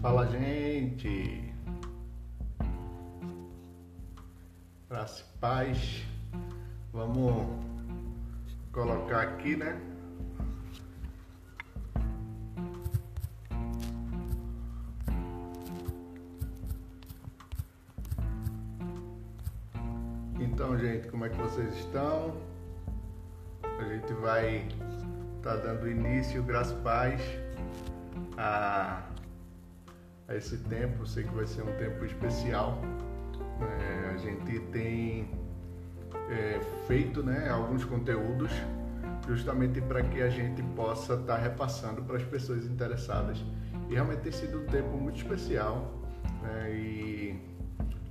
Fala, gente. Graça e paz. Vamos colocar aqui, né? Então, gente, como é que vocês estão? A gente vai estar tá dando início, graças e paz, a, a esse tempo. sei que vai ser um tempo especial. É, a gente tem é, feito né, alguns conteúdos justamente para que a gente possa estar tá repassando para as pessoas interessadas. E realmente tem sido um tempo muito especial. Né, e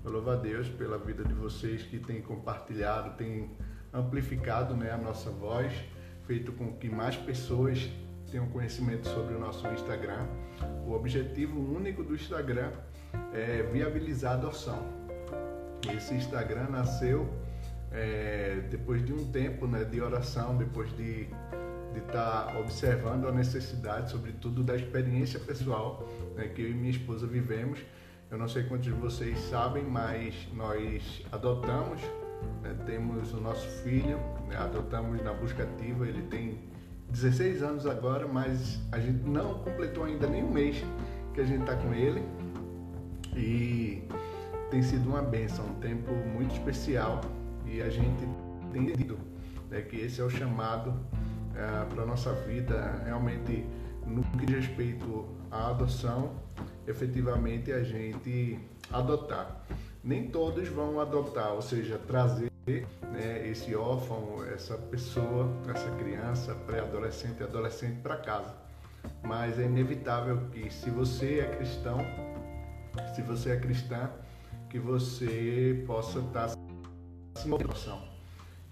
eu louvo a Deus pela vida de vocês que têm compartilhado, têm amplificado né, a nossa voz, feito com que mais pessoas tenham conhecimento sobre o nosso Instagram. O objetivo único do Instagram é viabilizar a adoção. Esse Instagram nasceu é, depois de um tempo né, de oração, depois de estar tá observando a necessidade, sobretudo da experiência pessoal né, que eu e minha esposa vivemos. Eu não sei quantos de vocês sabem, mas nós adotamos, né, temos o nosso filho, né, adotamos na busca ativa, ele tem 16 anos agora, mas a gente não completou ainda nem um mês que a gente está com ele. E tem sido uma benção, um tempo muito especial e a gente tem entendido né, que esse é o chamado é, para a nossa vida, realmente no que diz respeito à adoção, efetivamente a gente adotar. Nem todos vão adotar, ou seja, trazer né, esse órfão, essa pessoa, essa criança, pré-adolescente, adolescente para casa. Mas é inevitável que se você é cristão, se você é cristã, que você possa estar sem adoção.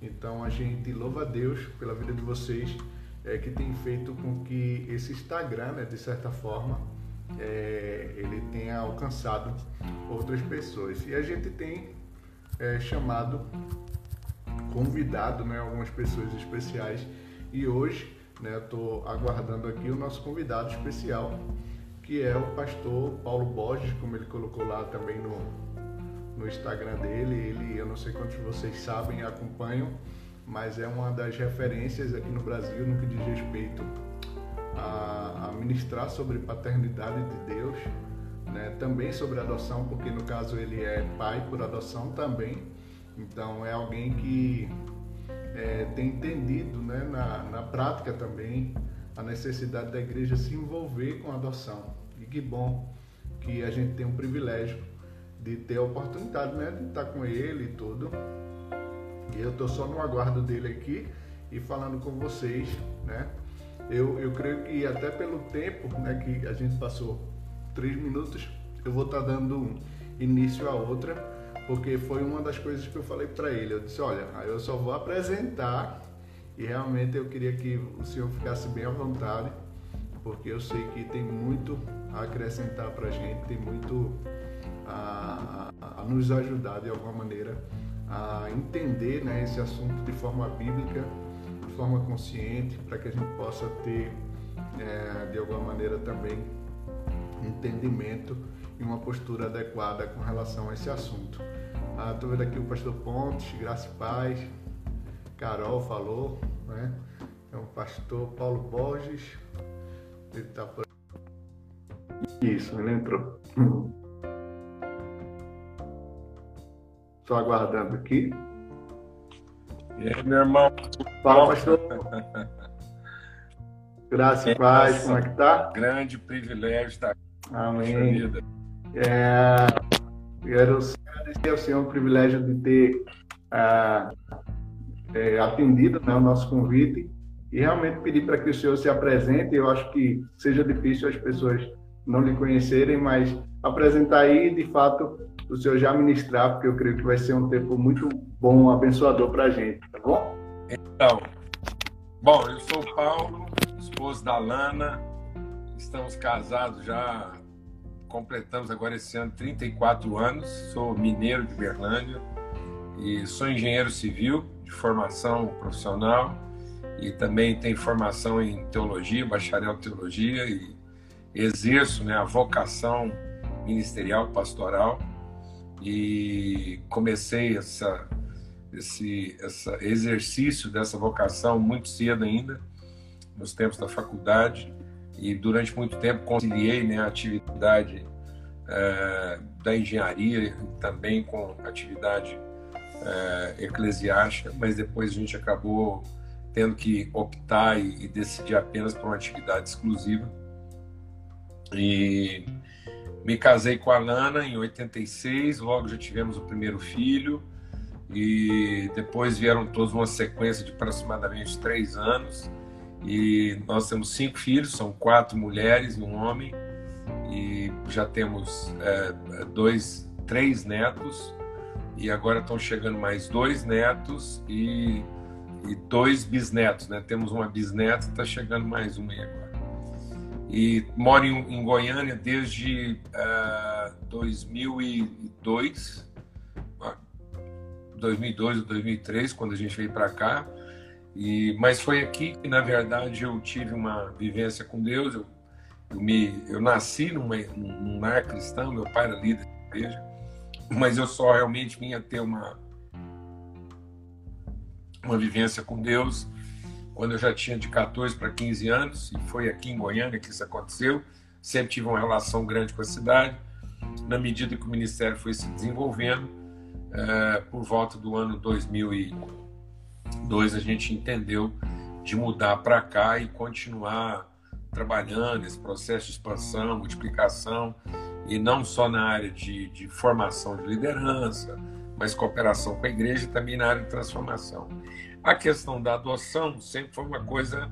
Então a gente louva a Deus pela vida de vocês, é, que tem feito com que esse Instagram, né, de certa forma, é, ele tenha alcançado outras pessoas. E a gente tem é, chamado, convidado né, algumas pessoas especiais. E hoje né, estou aguardando aqui o nosso convidado especial, que é o pastor Paulo Borges, como ele colocou lá também no, no Instagram dele. Ele, eu não sei quantos de vocês sabem acompanham, mas é uma das referências aqui no Brasil no que diz respeito a, a ministrar sobre paternidade de Deus, né? também sobre adoção, porque no caso ele é pai por adoção também. Então é alguém que é, tem entendido né, na, na prática também a necessidade da igreja se envolver com a adoção. E que bom que a gente tem um privilégio de ter a oportunidade né, de estar com ele e tudo. E eu estou só no aguardo dele aqui e falando com vocês, né? Eu, eu creio que até pelo tempo né, que a gente passou, três minutos, eu vou estar dando início a outra, porque foi uma das coisas que eu falei para ele. Eu disse, olha, eu só vou apresentar e realmente eu queria que o senhor ficasse bem à vontade, porque eu sei que tem muito a acrescentar para a gente, tem muito a, a, a, nos ajudar de alguma maneira a entender né, esse assunto de forma bíblica forma consciente, para que a gente possa ter, é, de alguma maneira, também entendimento e uma postura adequada com relação a esse assunto. Estou ah, vendo aqui o pastor Pontes, Graça e Paz, Carol falou, né? É o pastor Paulo Borges, ele está por Isso, ele entrou. Estou aguardando aqui. E aí, meu irmão? Fala, pastor. Graça e paz, como é que tá? Grande privilégio estar aqui. Amém. É, quero agradecer ao Senhor o privilégio de ter ah, é, atendido né, o nosso convite e realmente pedir para que o Senhor se apresente. Eu acho que seja difícil as pessoas não lhe conhecerem, mas apresentar aí, de fato, o senhor já ministrar, porque eu creio que vai ser um tempo muito bom, abençoador para a gente, tá bom? Então, bom, eu sou o Paulo, esposo da Lana, estamos casados já, completamos agora esse ano 34 anos, sou mineiro de Berlândia e sou engenheiro civil de formação profissional. E também tenho formação em teologia, bacharel em teologia e exerço né, a vocação ministerial, pastoral, e comecei essa, esse, esse exercício dessa vocação muito cedo ainda, nos tempos da faculdade, e durante muito tempo conciliei né, a atividade é, da engenharia também com atividade é, eclesiástica, mas depois a gente acabou tendo que optar e, e decidir apenas por uma atividade exclusiva. E me casei com a Lana em 86, logo já tivemos o primeiro filho e depois vieram todos uma sequência de aproximadamente três anos e nós temos cinco filhos, são quatro mulheres e um homem e já temos é, dois, três netos e agora estão chegando mais dois netos e, e dois bisnetos, né? Temos uma bisneta, está chegando mais uma aí agora. E moro em, Goiânia desde uh, 2002, 2002 ou 2003, quando a gente veio para cá. E, mas foi aqui que, na verdade, eu tive uma vivência com Deus. Eu, eu, me, eu nasci numa, num lar cristão, meu pai era líder da igreja, mas eu só realmente vinha ter uma, uma vivência com Deus quando eu já tinha de 14 para 15 anos, e foi aqui em Goiânia que isso aconteceu. Sempre tive uma relação grande com a cidade. Na medida que o ministério foi se desenvolvendo, é, por volta do ano 2002, a gente entendeu de mudar para cá e continuar trabalhando esse processo de expansão, multiplicação, e não só na área de, de formação de liderança, mas cooperação com a igreja e também na área de transformação. A questão da adoção sempre foi uma coisa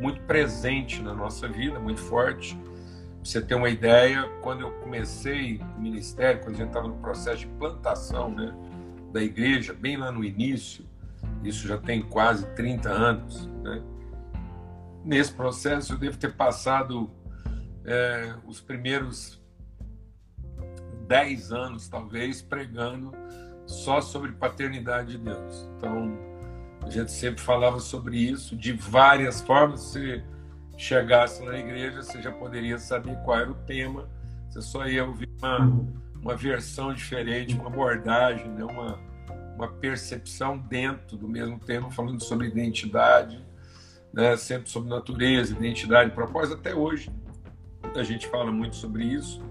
muito presente na nossa vida, muito forte. Pra você ter uma ideia, quando eu comecei o ministério, quando a gente estava no processo de plantação né, da igreja, bem lá no início, isso já tem quase 30 anos, né? nesse processo eu devo ter passado é, os primeiros 10 anos, talvez, pregando só sobre paternidade de Deus. Então, a gente sempre falava sobre isso de várias formas. Se chegasse na igreja, você já poderia saber qual era o tema. Você só ia ouvir uma, uma versão diferente, uma abordagem, né? uma, uma percepção dentro do mesmo tema, falando sobre identidade, né? sempre sobre natureza, identidade, propósito. Até hoje a gente fala muito sobre isso.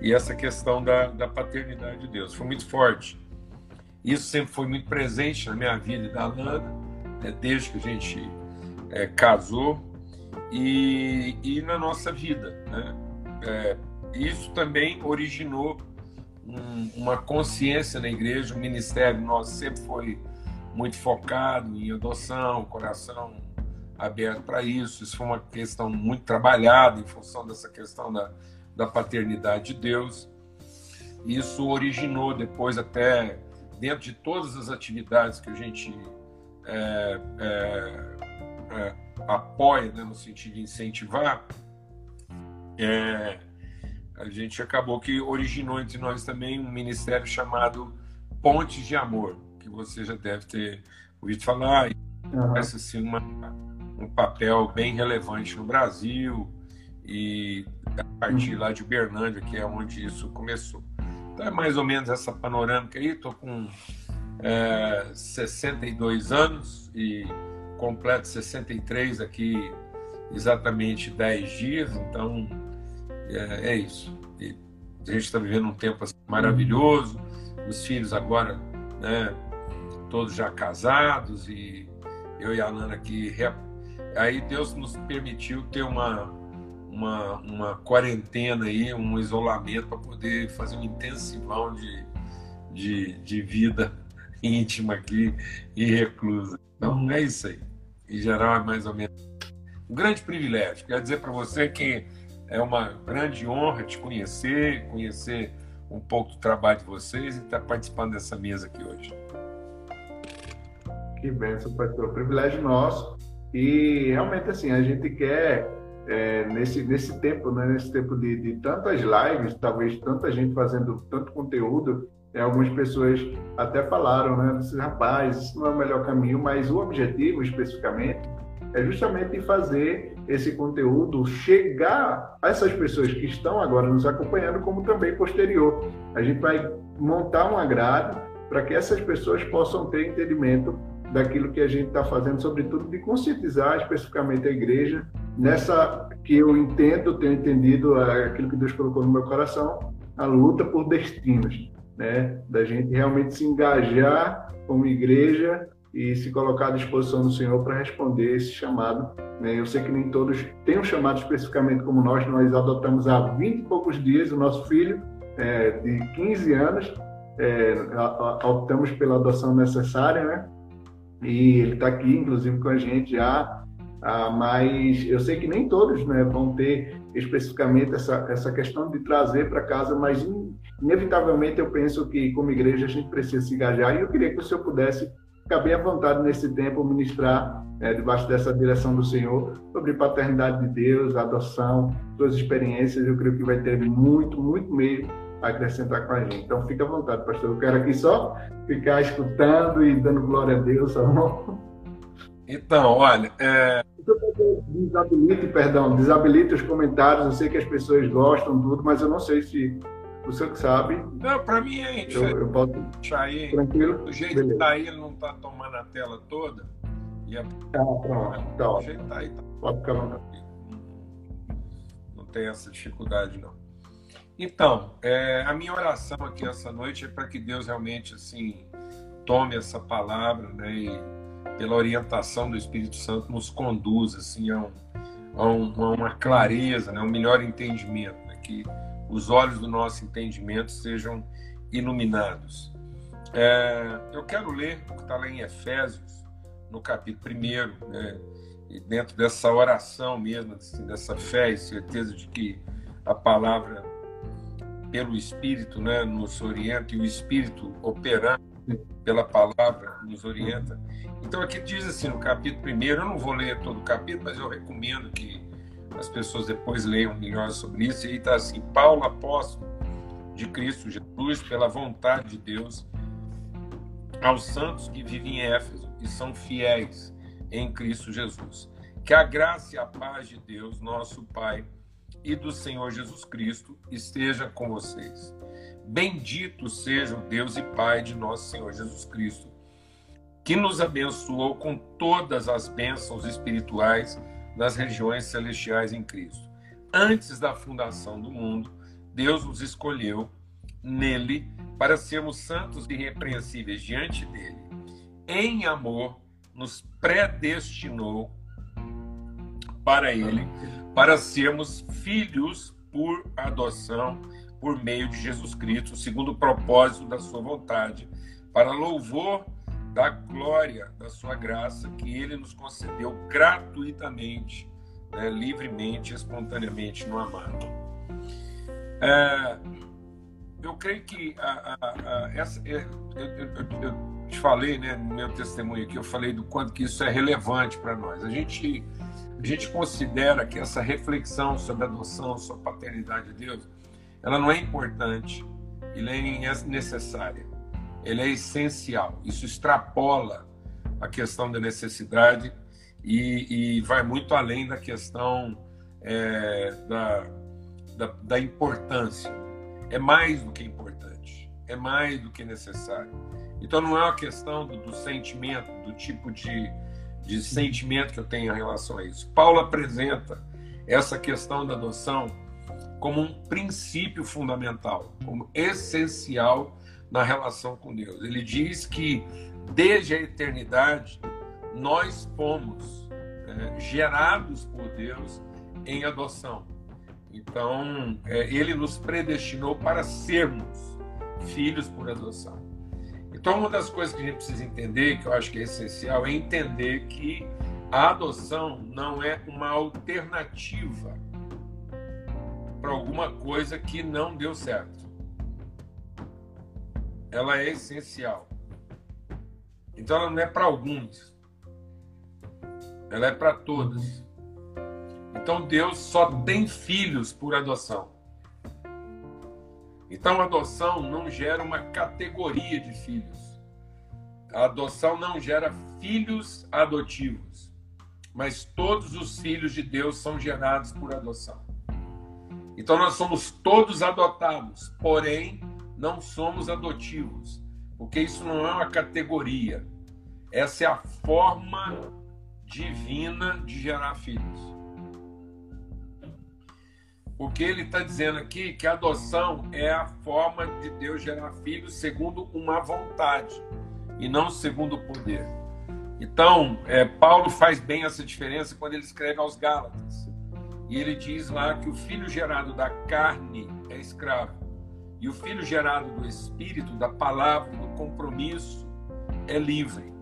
E essa questão da, da paternidade de Deus foi muito forte. Isso sempre foi muito presente na minha vida e da Lana, né, desde que a gente é, casou e, e na nossa vida. Né? É, isso também originou um, uma consciência na igreja, o ministério nosso sempre foi muito focado em adoção, coração aberto para isso. Isso foi uma questão muito trabalhada em função dessa questão da, da paternidade de Deus. Isso originou depois até dentro de todas as atividades que a gente é, é, é, apoia, né, no sentido de incentivar, é, a gente acabou que originou entre nós também um ministério chamado Pontes de Amor, que você já deve ter ouvido falar, e uhum. parece assim, uma, um papel bem relevante no Brasil e a partir uhum. lá de Uberlândia, que é onde isso começou. Então é mais ou menos essa panorâmica aí. Estou com é, 62 anos e completo 63 aqui exatamente 10 dias. Então é, é isso. E a gente está vivendo um tempo assim, maravilhoso. Os filhos agora, né, todos já casados e eu e a Nana aqui. Aí Deus nos permitiu ter uma uma, uma quarentena aí, um isolamento para poder fazer um intensivão de, de, de vida íntima aqui e reclusa. Então é isso aí. Em geral é mais ou menos um grande privilégio. Quero dizer para você que é uma grande honra te conhecer, conhecer um pouco do trabalho de vocês e estar tá participando dessa mesa aqui hoje. Que bênção, pastor. Privilégio nosso. E realmente assim, a gente quer é, nesse, nesse tempo, né, nesse tempo de, de tantas lives, talvez tanta gente fazendo tanto conteúdo, é, algumas pessoas até falaram, né, rapaz, isso não é o melhor caminho, mas o objetivo especificamente é justamente fazer esse conteúdo chegar a essas pessoas que estão agora nos acompanhando, como também posterior. A gente vai montar uma grade para que essas pessoas possam ter entendimento daquilo que a gente está fazendo, sobretudo de conscientizar especificamente a igreja nessa que eu entendo, tenho entendido aquilo que Deus colocou no meu coração, a luta por destinos, né? Da gente realmente se engajar como igreja e se colocar à disposição do Senhor para responder esse chamado. Né? Eu sei que nem todos têm um chamado especificamente como nós, nós adotamos há 20 e poucos dias o nosso filho é, de 15 anos, é, optamos pela adoção necessária, né? E ele está aqui, inclusive, com a gente já, ah, mas eu sei que nem todos né, vão ter especificamente essa, essa questão de trazer para casa, mas inevitavelmente eu penso que, como igreja, a gente precisa se engajar. E eu queria que o senhor pudesse ficar bem à vontade nesse tempo, ministrar, é, debaixo dessa direção do Senhor, sobre paternidade de Deus, adoção, suas experiências. Eu creio que vai ter muito, muito meio acrescentar com a gente. Então, fica à vontade, pastor. Eu quero aqui só ficar escutando e dando glória a Deus, tá bom? Então, olha. É... Desabilite, perdão, desabilite os comentários. Eu sei que as pessoas gostam tudo, mas eu não sei se o senhor que sabe. Não, para mim é isso. Eu, eu posso. Aí, Tranquilo? Do jeito Beleza. que tá aí, ele não tá tomando a tela toda. E a... Ah, pronto. Tá, do jeito tá aí, tá. Pode ficar não. Não tem essa dificuldade, não. Então, é, a minha oração aqui essa noite é para que Deus realmente assim tome essa palavra, né, e pela orientação do Espírito Santo nos conduza assim a, um, a, um, a uma clareza, né, um melhor entendimento, né, que os olhos do nosso entendimento sejam iluminados. É, eu quero ler o que está lá em Efésios, no capítulo 1, né, e dentro dessa oração mesmo, assim, dessa fé e certeza de que a palavra pelo Espírito né, nos orienta e o Espírito operando pela palavra nos orienta. Então aqui diz assim no capítulo primeiro, eu não vou ler todo o capítulo, mas eu recomendo que as pessoas depois leiam melhor sobre isso. E aí está assim: Paulo, apóstolo de Cristo Jesus, pela vontade de Deus, aos santos que vivem em Éfeso e são fiéis em Cristo Jesus. Que a graça e a paz de Deus, nosso Pai, e do Senhor Jesus Cristo esteja com vocês. Bendito seja o Deus e Pai de nosso Senhor Jesus Cristo, que nos abençoou com todas as bênçãos espirituais nas regiões celestiais em Cristo. Antes da fundação do mundo, Deus nos escolheu nele para sermos santos e irrepreensíveis diante dele. Em amor, nos predestinou para ele para sermos filhos por adoção por meio de Jesus Cristo, segundo o propósito da sua vontade, para louvor da glória da sua graça que ele nos concedeu gratuitamente, né, livremente, espontaneamente no amado. É, eu creio que a, a, a, essa, é, eu, eu, eu, te falei, né, no meu testemunho aqui, eu falei do quanto que isso é relevante para nós. A gente a gente considera que essa reflexão sobre a adoção, sobre a paternidade de Deus, ela não é importante e nem é necessária. Ela é essencial. Isso extrapola a questão da necessidade e, e vai muito além da questão é, da, da, da importância. É mais do que importante, é mais do que necessário. Então não é uma questão do, do sentimento, do tipo de de sentimento que eu tenho em relação a isso. Paulo apresenta essa questão da adoção como um princípio fundamental, como essencial na relação com Deus. Ele diz que desde a eternidade nós fomos é, gerados por Deus em adoção. Então, é, ele nos predestinou para sermos filhos por adoção. Então, uma das coisas que a gente precisa entender, que eu acho que é essencial, é entender que a adoção não é uma alternativa para alguma coisa que não deu certo. Ela é essencial. Então, ela não é para alguns, ela é para todos. Então, Deus só tem filhos por adoção. Então, a adoção não gera uma categoria de filhos. A adoção não gera filhos adotivos. mas todos os filhos de Deus são gerados por adoção. Então nós somos todos adotados, porém não somos adotivos, porque isso não é uma categoria. Essa é a forma divina de gerar filhos. Porque ele está dizendo aqui que a adoção é a forma de Deus gerar filhos segundo uma vontade e não segundo o poder. Então, é, Paulo faz bem essa diferença quando ele escreve aos Gálatas. E ele diz lá que o filho gerado da carne é escravo, e o filho gerado do espírito, da palavra, do compromisso, é livre.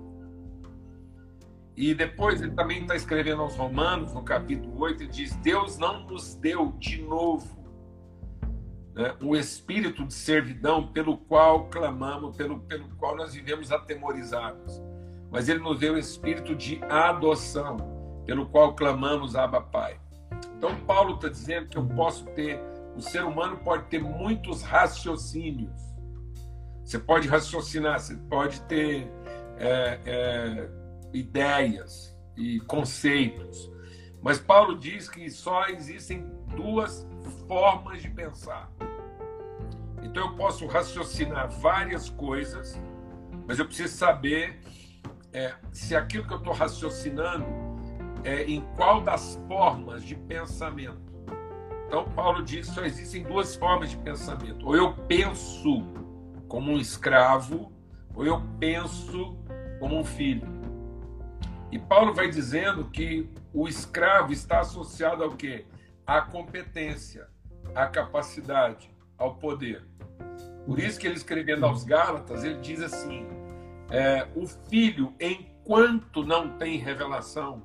E depois ele também está escrevendo aos Romanos, no capítulo 8, ele diz: Deus não nos deu de novo né, um espírito de servidão pelo qual clamamos, pelo, pelo qual nós vivemos atemorizados, mas ele nos deu o espírito de adoção, pelo qual clamamos, Abba Pai. Então, Paulo está dizendo que eu posso ter, o ser humano pode ter muitos raciocínios. Você pode raciocinar, você pode ter é, é, ideias e conceitos. Mas Paulo diz que só existem duas formas de pensar. Então eu posso raciocinar várias coisas, mas eu preciso saber é, se aquilo que eu estou raciocinando é, em qual das formas de pensamento. Então, Paulo diz que só existem duas formas de pensamento. Ou eu penso como um escravo, ou eu penso como um filho. E Paulo vai dizendo que o escravo está associado ao quê? À competência, à capacidade, ao poder. Por isso que ele escrevendo aos Gálatas, ele diz assim: é, o filho, enquanto não tem revelação,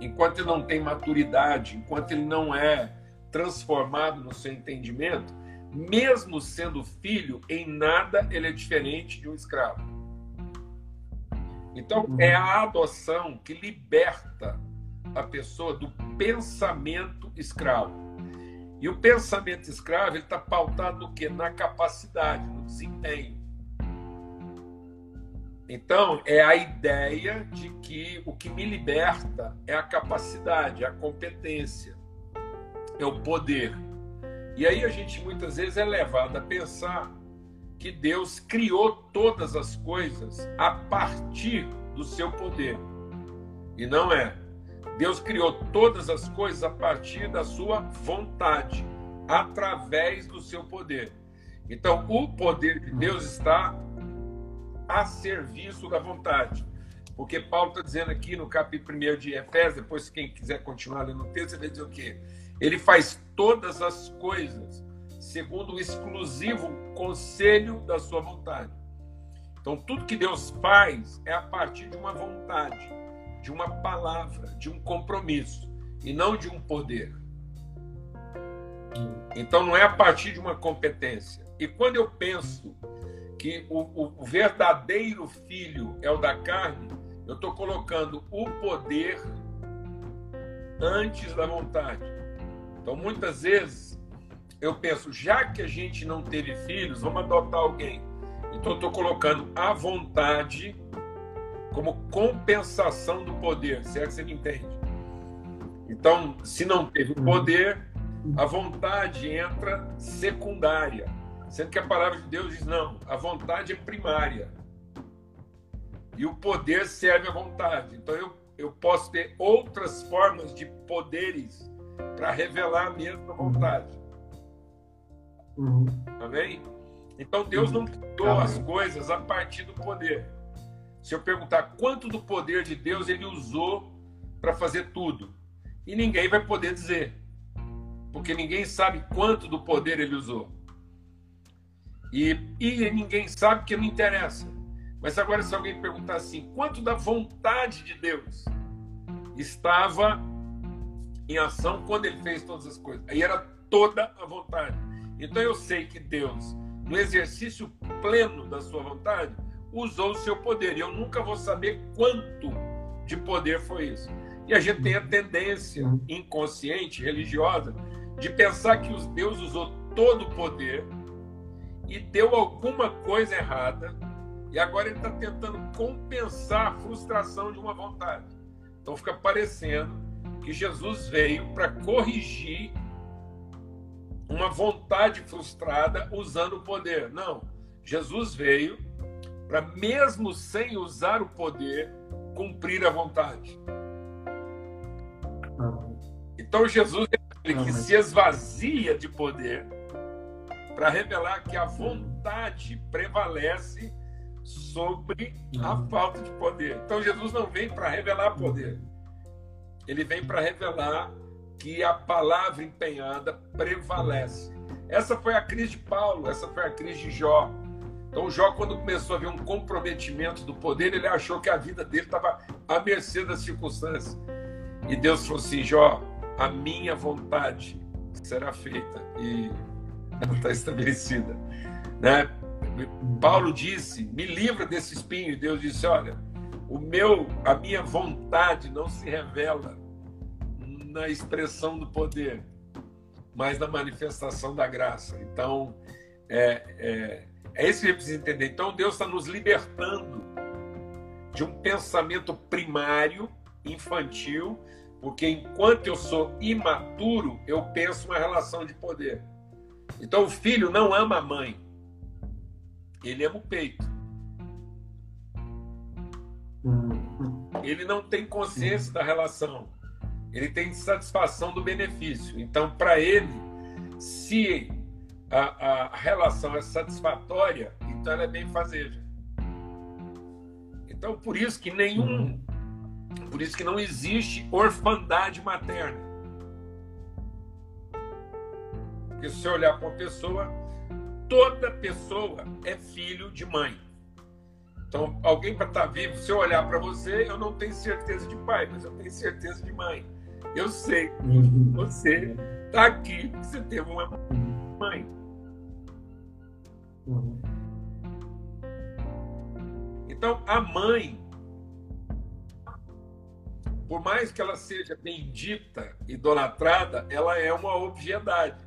enquanto ele não tem maturidade, enquanto ele não é transformado no seu entendimento, mesmo sendo filho, em nada ele é diferente de um escravo. Então, uhum. é a adoção que liberta a pessoa do pensamento escravo. E o pensamento escravo está pautado no quê? Na capacidade, no desempenho. Então, é a ideia de que o que me liberta é a capacidade, a competência, é o poder. E aí a gente muitas vezes é levado a pensar que Deus criou todas as coisas a partir do seu poder. E não é. Deus criou todas as coisas a partir da sua vontade, através do seu poder. Então, o poder de Deus está a serviço da vontade. Porque Paulo está dizendo aqui no capítulo 1 de Efésios, depois quem quiser continuar lendo o texto, ele vai dizer o quê? Ele faz todas as coisas segundo o exclusivo conselho da sua vontade. Então, tudo que Deus faz é a partir de uma vontade, de uma palavra, de um compromisso, e não de um poder. Então, não é a partir de uma competência. E quando eu penso que o, o verdadeiro filho é o da carne, eu estou colocando o poder antes da vontade. Então, muitas vezes, eu penso, já que a gente não teve filhos, vamos adotar alguém. Então, estou colocando a vontade como compensação do poder, se é que você me entende. Então, se não teve o poder, a vontade entra secundária. Sendo que a palavra de Deus diz: não, a vontade é primária. E o poder serve à vontade. Então eu, eu posso ter outras formas de poderes para revelar a mesma uhum. vontade. Uhum. Amém? Então Deus não criou uhum. as coisas a partir do poder. Se eu perguntar quanto do poder de Deus ele usou para fazer tudo, e ninguém vai poder dizer, porque ninguém sabe quanto do poder ele usou. E, e ninguém sabe que não interessa. Mas agora, se alguém perguntar assim, quanto da vontade de Deus estava em ação quando ele fez todas as coisas? Aí era toda a vontade. Então eu sei que Deus, no exercício pleno da sua vontade, usou o seu poder. E eu nunca vou saber quanto de poder foi isso. E a gente tem a tendência inconsciente, religiosa, de pensar que Deus usou todo o poder e deu alguma coisa errada e agora ele está tentando compensar a frustração de uma vontade. Então fica parecendo que Jesus veio para corrigir uma vontade frustrada usando o poder. Não. Jesus veio para, mesmo sem usar o poder, cumprir a vontade. Então Jesus é aquele que se esvazia de poder para revelar que a vontade prevalece sobre a falta de poder. Então Jesus não vem para revelar poder. Ele vem para revelar que a palavra empenhada prevalece. Essa foi a crise de Paulo, essa foi a crise de Jó. Então, Jó, quando começou a ver um comprometimento do poder, ele achou que a vida dele estava à mercê das circunstâncias. E Deus falou assim: Jó, a minha vontade será feita e ela está estabelecida. Né? Paulo disse: me livra desse espinho. E Deus disse: olha, o meu, a minha vontade não se revela na expressão do poder, mas na manifestação da graça. Então, é, é, é isso que a gente precisa entender. Então, Deus está nos libertando de um pensamento primário, infantil, porque enquanto eu sou imaturo, eu penso uma relação de poder. Então, o filho não ama a mãe, ele ama o peito. Ele não tem consciência da relação ele tem satisfação do benefício. Então, para ele, se a, a, relação é satisfatória, então ela é bem fazeja. Então, por isso que nenhum, por isso que não existe orfandade materna. Porque se você olhar para uma pessoa, toda pessoa é filho de mãe. Então, alguém para estar tá vivo, se eu olhar para você, eu não tenho certeza de pai, mas eu tenho certeza de mãe. Eu sei que uhum. você está aqui você teve uma mãe. Uhum. Então, a mãe, por mais que ela seja bendita, idolatrada, ela é uma obviedade.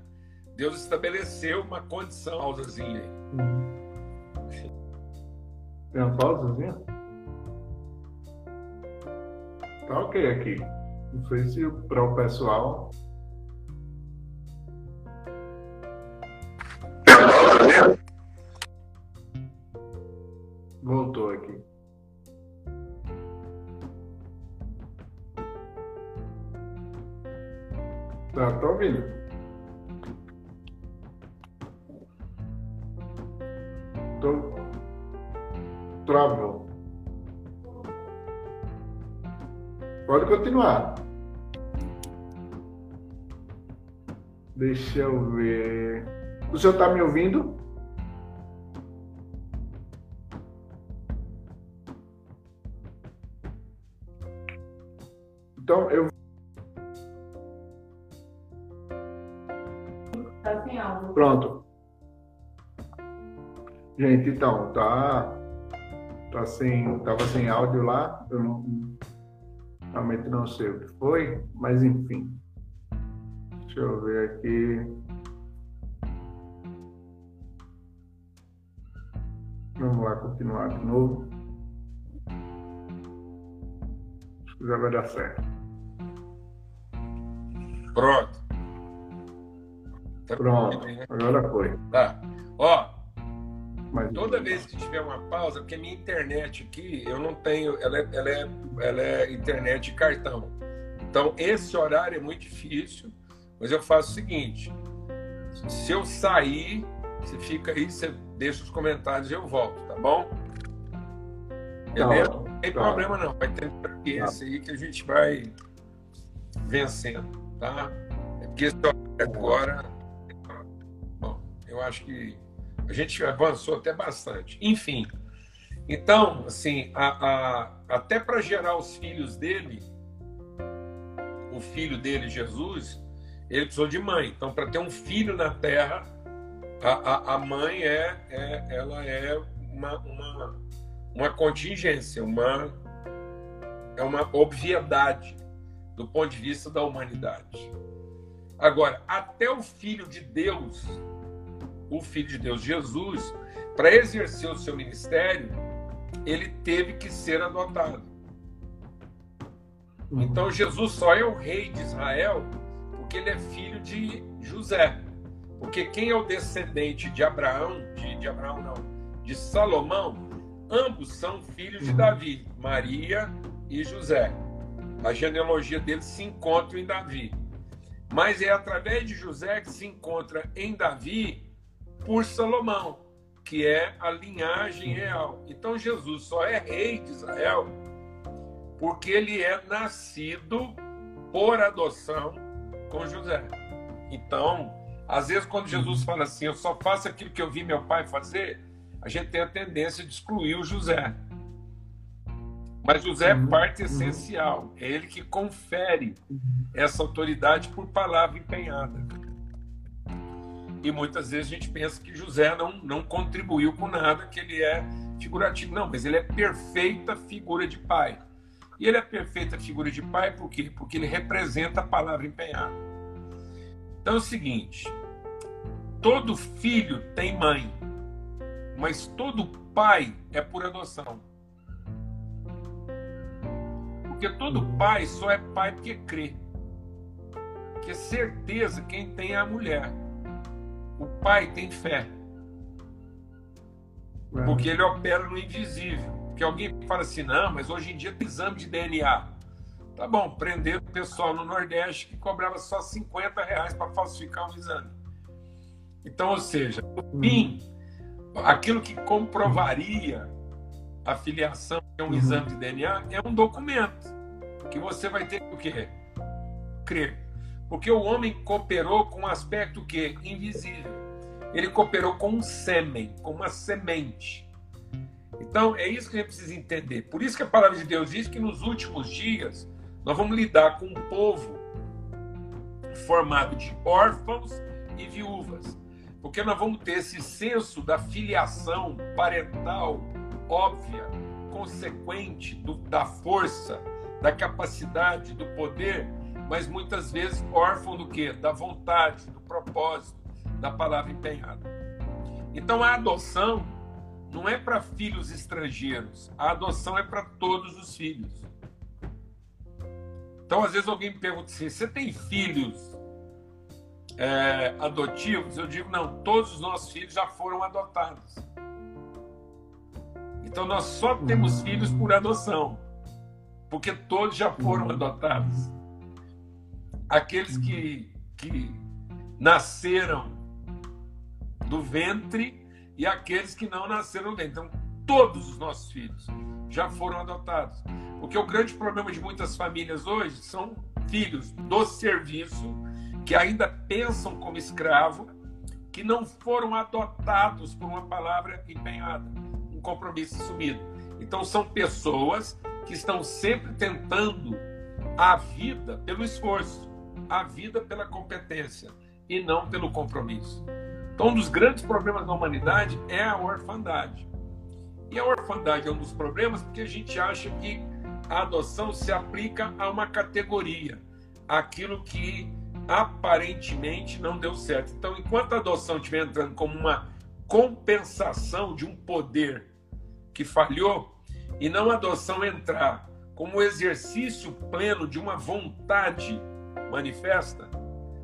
Deus estabeleceu uma condição, pausazinha aí. Tem uma pausazinha? Tá ok aqui. Não sei se para o pessoal. Deixa eu ver. O senhor está me ouvindo? Então eu. Tá sem áudio. Pronto. Gente, então, tá. Tá sem. Tava sem áudio lá. Eu não Realmente não sei o que foi, mas enfim. Deixa eu ver aqui. Vamos lá continuar de novo. Acho que já vai dar certo. Pronto. Tá Pronto, agora foi. Tá. Ó, mas toda vez que tiver uma pausa, porque minha internet aqui, eu não tenho, ela é, ela é, ela é internet de cartão. Então, esse horário é muito difícil, mas eu faço o seguinte: se eu sair, você fica aí, você deixa os comentários e eu volto, tá bom? Beleza? Não, não tem tá. problema não, vai ter esse aí que a gente vai vencendo, tá? É porque esse horário agora, bom, eu acho que a gente avançou até bastante. Enfim, então, assim, a, a, até para gerar os filhos dele, o filho dele, Jesus, ele precisou de mãe. Então, para ter um filho na terra, a, a, a mãe é, é, ela é uma, uma, uma contingência, uma, é uma obviedade do ponto de vista da humanidade. Agora, até o filho de Deus o Filho de Deus, Jesus, para exercer o seu ministério, ele teve que ser adotado. Uhum. Então Jesus só é o rei de Israel porque ele é filho de José. Porque quem é o descendente de Abraão, de, de Abraão não, de Salomão, ambos são filhos de. Davi, Maria e José. A genealogia deles se encontra em Davi. Mas é através de José que se encontra em Davi por Salomão, que é a linhagem real. Então Jesus só é rei de Israel porque ele é nascido por adoção com José. Então, às vezes, quando Jesus fala assim, eu só faço aquilo que eu vi meu pai fazer, a gente tem a tendência de excluir o José. Mas José é uhum. parte essencial, é ele que confere essa autoridade por palavra empenhada. E muitas vezes a gente pensa que José não, não contribuiu com nada, que ele é figurativo. Não, mas ele é perfeita figura de pai. E ele é perfeita figura de pai por quê? Porque ele representa a palavra empenhada. Então é o seguinte: todo filho tem mãe, mas todo pai é por adoção. Porque todo pai só é pai porque crê. Porque certeza quem tem é a mulher. O pai tem fé. Porque ele opera no invisível. Porque alguém fala assim, não, mas hoje em dia tem exame de DNA. Tá bom, prender o pessoal no Nordeste que cobrava só 50 reais para falsificar um exame. Então, ou seja, no fim, aquilo que comprovaria a filiação é um uhum. exame de DNA é um documento que você vai ter que o quê? Crer. Porque o homem cooperou com um aspecto que invisível. Ele cooperou com um sêmen, com uma semente. Então, é isso que a gente precisa entender. Por isso que a palavra de Deus diz que nos últimos dias nós vamos lidar com um povo formado de órfãos e viúvas. Porque nós vamos ter esse senso da filiação parental óbvia, consequente do, da força, da capacidade, do poder, mas muitas vezes órfão do quê? Da vontade, do propósito, da palavra empenhada. Então a adoção não é para filhos estrangeiros, a adoção é para todos os filhos. Então, às vezes alguém me pergunta assim: você tem filhos é, adotivos? Eu digo: não, todos os nossos filhos já foram adotados. Então, nós só temos filhos por adoção, porque todos já foram adotados. Aqueles que, que nasceram do ventre e aqueles que não nasceram dentro. Então, todos os nossos filhos já foram adotados. Porque o grande problema de muitas famílias hoje são filhos do serviço que ainda pensam como escravo, que não foram adotados por uma palavra empenhada, um compromisso assumido. Então, são pessoas que estão sempre tentando a vida pelo esforço, a vida pela competência e não pelo compromisso. Então, um dos grandes problemas da humanidade é a orfandade. E a orfandade é um dos problemas porque a gente acha que a adoção se aplica a uma categoria, aquilo que aparentemente não deu certo. Então, enquanto a adoção estiver entrando como uma compensação de um poder que falhou, e não a adoção entrar como exercício pleno de uma vontade manifesta,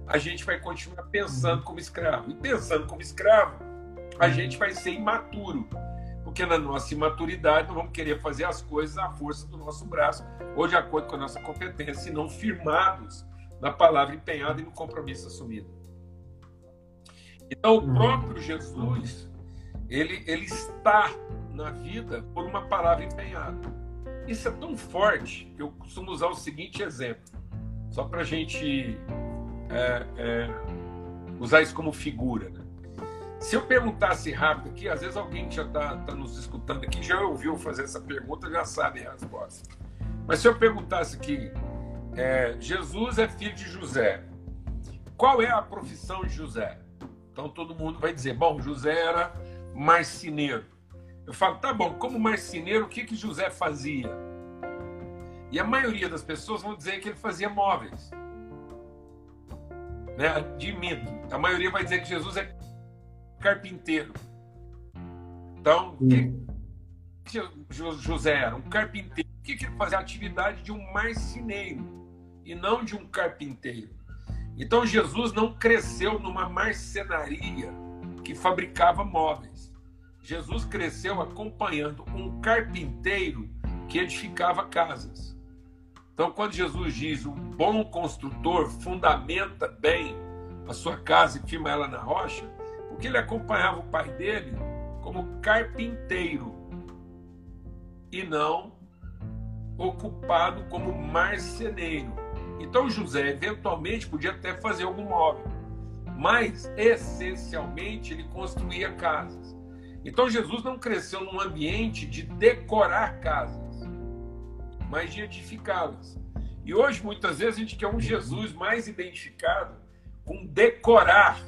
a gente vai continuar pensando como escravo. E pensando como escravo, a gente vai ser imaturo. Porque na nossa imaturidade nós vamos querer fazer as coisas à força do nosso braço, ou de acordo com a nossa competência, e não firmados na palavra empenhada e no compromisso assumido. Então, o próprio Jesus, ele, ele está na vida por uma palavra empenhada. Isso é tão forte que eu costumo usar o seguinte exemplo, só para a gente é, é, usar isso como figura. Né? Se eu perguntasse rápido aqui, às vezes alguém que já está tá nos escutando aqui já ouviu fazer essa pergunta, já sabe a resposta. Mas se eu perguntasse aqui, é, Jesus é filho de José, qual é a profissão de José? Então todo mundo vai dizer, bom, José era marceneiro. Eu falo, tá bom, como marceneiro, o que, que José fazia? E a maioria das pessoas vão dizer que ele fazia móveis né, admito. A maioria vai dizer que Jesus é carpinteiro. Então, o que José era? Um carpinteiro que, que ele fazia? A atividade de um marceneiro e não de um carpinteiro. Então Jesus não cresceu numa marcenaria que fabricava móveis. Jesus cresceu acompanhando um carpinteiro que edificava casas. Então, quando Jesus diz um bom construtor fundamenta bem a sua casa e firma ela na rocha, porque ele acompanhava o pai dele como carpinteiro e não ocupado como marceneiro. Então José eventualmente podia até fazer algum móvel, mas essencialmente ele construía casas. Então Jesus não cresceu num ambiente de decorar casas, mas de edificá-las. E hoje muitas vezes a gente quer um Jesus mais identificado com decorar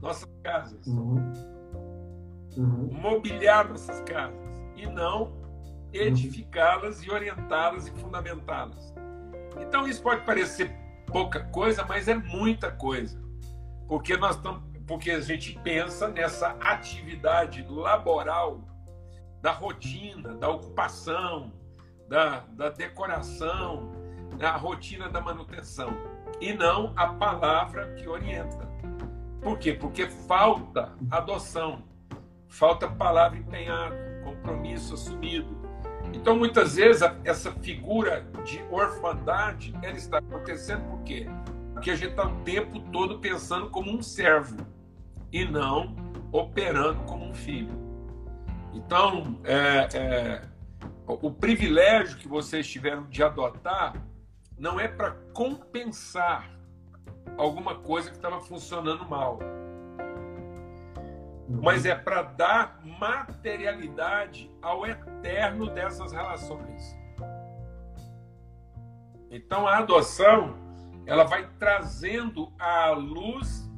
nossas casas, uhum. Uhum. mobiliar nossas casas e não edificá-las e orientá-las e fundamentá-las. Então isso pode parecer pouca coisa, mas é muita coisa. Porque nós estamos porque a gente pensa nessa atividade laboral da rotina, da ocupação, da, da decoração, da rotina da manutenção, e não a palavra que orienta. Por quê? Porque falta adoção, falta palavra empenhada, compromisso assumido, então, muitas vezes, essa figura de orfandade ela está acontecendo por quê? Porque a gente está o tempo todo pensando como um servo e não operando como um filho. Então, é, é, o privilégio que vocês tiveram de adotar não é para compensar alguma coisa que estava funcionando mal mas é para dar materialidade ao eterno dessas relações. Então a adoção, ela vai trazendo à luz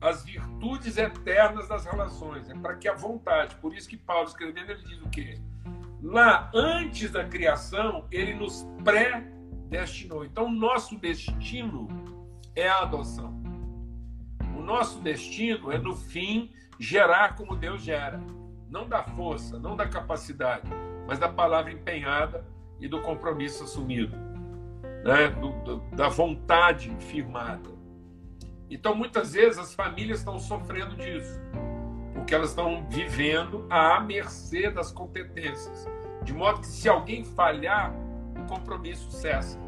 as virtudes eternas das relações, é para que a vontade, por isso que Paulo escrevendo ele diz o quê? Lá antes da criação, ele nos pré-destinou. Então nosso destino é a adoção. O nosso destino é no fim gerar como Deus gera. Não da força, não da capacidade, mas da palavra empenhada e do compromisso assumido, né? Do, do, da vontade firmada. Então, muitas vezes, as famílias estão sofrendo disso, porque elas estão vivendo à mercê das competências. De modo que, se alguém falhar, o compromisso cessa.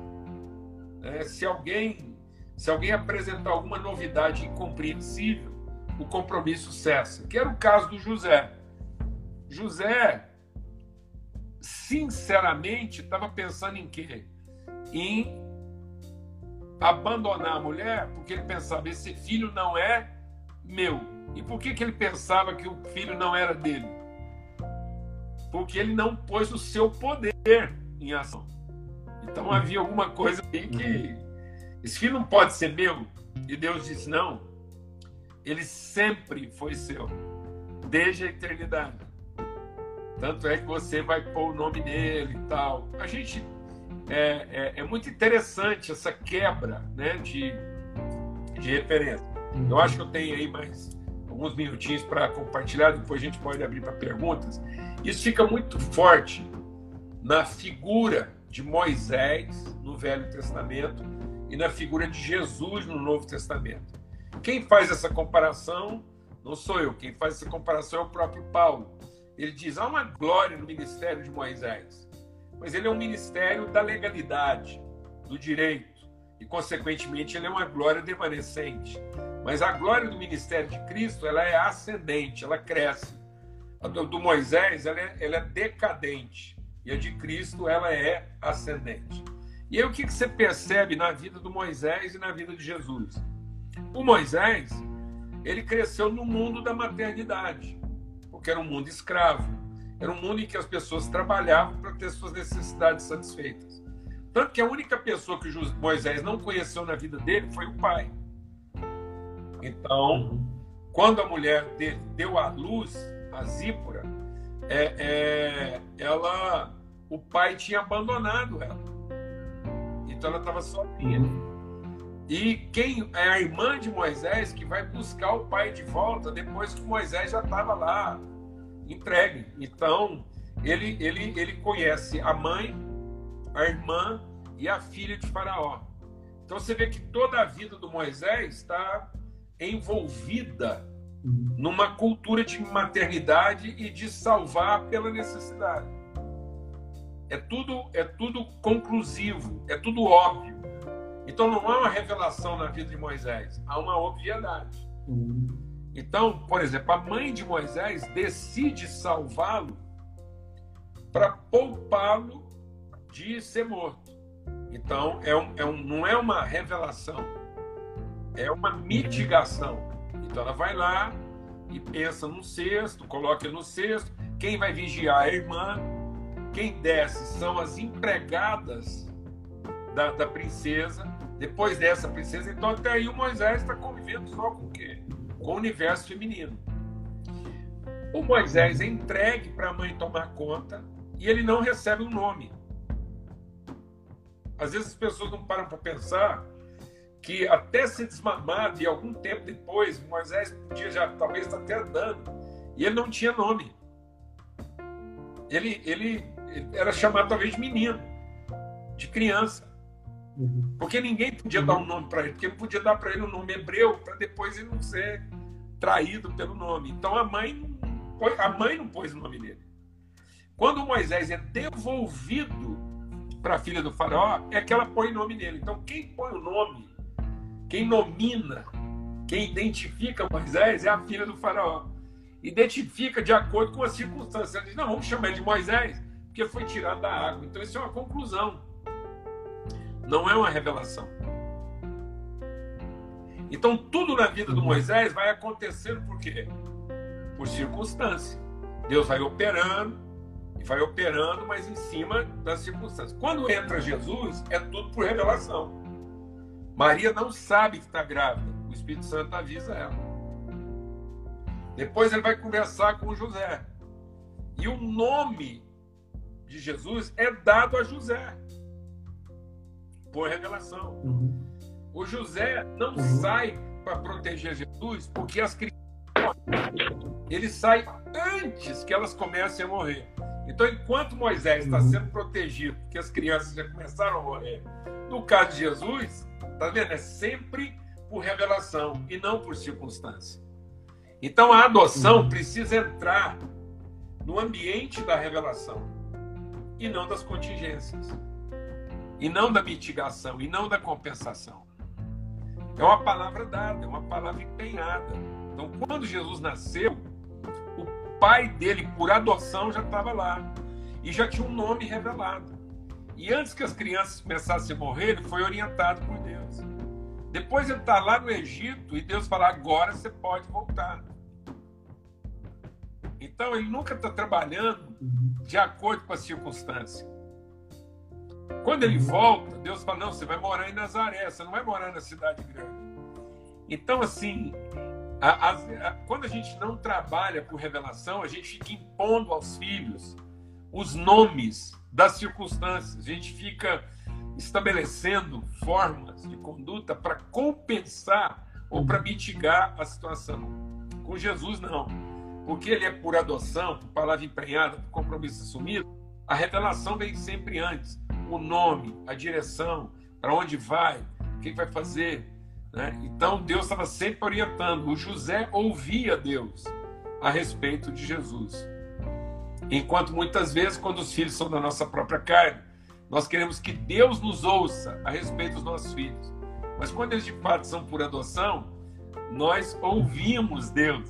É, se, alguém, se alguém apresentar alguma novidade incompreensível, o compromisso cessa, que era o caso do José. José, sinceramente, estava pensando em quê? Em abandonar a mulher, porque ele pensava: esse filho não é meu. E por que, que ele pensava que o filho não era dele? Porque ele não pôs o seu poder em ação. Então havia alguma coisa aí que esse filho não pode ser meu. E Deus disse: não, ele sempre foi seu, desde a eternidade. Tanto é que você vai pôr o nome nele e tal. A gente. É, é, é muito interessante essa quebra né, de, de referência. Eu acho que eu tenho aí mais alguns minutinhos para compartilhar, depois a gente pode abrir para perguntas. Isso fica muito forte na figura de Moisés no Velho Testamento e na figura de Jesus no Novo Testamento. Quem faz essa comparação não sou eu, quem faz essa comparação é o próprio Paulo. Ele diz: há uma glória no ministério de Moisés, mas ele é um ministério da legalidade, do direito, e consequentemente ele é uma glória devanecente. Mas a glória do ministério de Cristo ela é ascendente, ela cresce. A do, do Moisés ela é, ela é decadente e a de Cristo ela é ascendente. E aí o que, que você percebe na vida do Moisés e na vida de Jesus? O Moisés, ele cresceu no mundo da maternidade, porque era um mundo escravo, era um mundo em que as pessoas trabalhavam para ter suas necessidades satisfeitas. Tanto que a única pessoa que Moisés não conheceu na vida dele foi o pai. Então, quando a mulher deu à luz, a Zípora, é, é, ela, o pai tinha abandonado ela. Então ela estava sozinha. E quem é a irmã de Moisés que vai buscar o pai de volta depois que Moisés já estava lá entregue. Então, ele, ele, ele conhece a mãe, a irmã e a filha de Faraó. Então você vê que toda a vida do Moisés está envolvida numa cultura de maternidade e de salvar pela necessidade. É tudo, é tudo conclusivo, é tudo óbvio. Então não há uma revelação na vida de Moisés, há uma obviedade. Então, por exemplo, a mãe de Moisés decide salvá-lo para poupá-lo de ser morto. Então, é um, é um, não é uma revelação, é uma mitigação. Então, ela vai lá e pensa no cesto, coloca no cesto. Quem vai vigiar é a irmã. Quem desce são as empregadas da, da princesa. Depois dessa princesa, então até aí o Moisés está convivendo só com o quê? Com o universo feminino. O Moisés é entregue para a mãe tomar conta e ele não recebe um nome. Às vezes as pessoas não param para pensar que até ser desmamado e algum tempo depois, Moisés podia já talvez estar até andando, e ele não tinha nome. Ele, ele, ele era chamado talvez de menino, de criança. Uhum. Porque ninguém podia uhum. dar um nome para ele, porque não podia dar para ele um nome hebreu para depois ele não ser traído pelo nome. Então a mãe, a mãe não pôs o nome dele. Quando Moisés é devolvido para a filha do faraó, é que ela põe o nome nele. Então, quem põe o nome, quem nomina, quem identifica Moisés é a filha do faraó. Identifica de acordo com as circunstâncias. Ela diz, não, vamos chamar de Moisés, porque foi tirado da água. Então, isso é uma conclusão. Não é uma revelação. Então, tudo na vida do Moisés vai acontecendo por quê? Por circunstância. Deus vai operando, vai operando, mas em cima das circunstâncias. Quando entra Jesus, é tudo por revelação. Maria não sabe que está grávida, o Espírito Santo avisa ela. Depois ele vai conversar com José. E o nome de Jesus é dado a José, por revelação. Uhum. O José não uhum. sai para proteger Jesus porque as crianças. Ele sai antes que elas comecem a morrer. Então, enquanto Moisés está uhum. sendo protegido, porque as crianças já começaram a morrer, no caso de Jesus, tá vendo? É sempre por revelação e não por circunstância. Então, a adoção uhum. precisa entrar no ambiente da revelação e não das contingências, e não da mitigação, e não da compensação. É uma palavra dada, é uma palavra empenhada. Então, quando Jesus nasceu, pai dele, por adoção, já estava lá. E já tinha um nome revelado. E antes que as crianças começassem a morrer, ele foi orientado por Deus. Depois ele está lá no Egito e Deus fala: agora você pode voltar. Então ele nunca está trabalhando de acordo com a circunstância. Quando ele volta, Deus fala: não, você vai morar em Nazaré, você não vai morar na cidade grande. Então, assim, a, a, quando a gente não trabalha por revelação, a gente fica impondo aos filhos os nomes das circunstâncias. A gente fica estabelecendo formas de conduta para compensar ou para mitigar a situação. Com Jesus, não. Porque ele é por adoção, por palavra empenhada, por compromisso assumido, a revelação vem sempre antes. O nome, a direção, para onde vai, o que vai fazer, né? Então Deus estava sempre orientando. O José ouvia Deus a respeito de Jesus. Enquanto muitas vezes, quando os filhos são da nossa própria carne, nós queremos que Deus nos ouça a respeito dos nossos filhos. Mas quando eles de fato são por adoção, nós ouvimos Deus.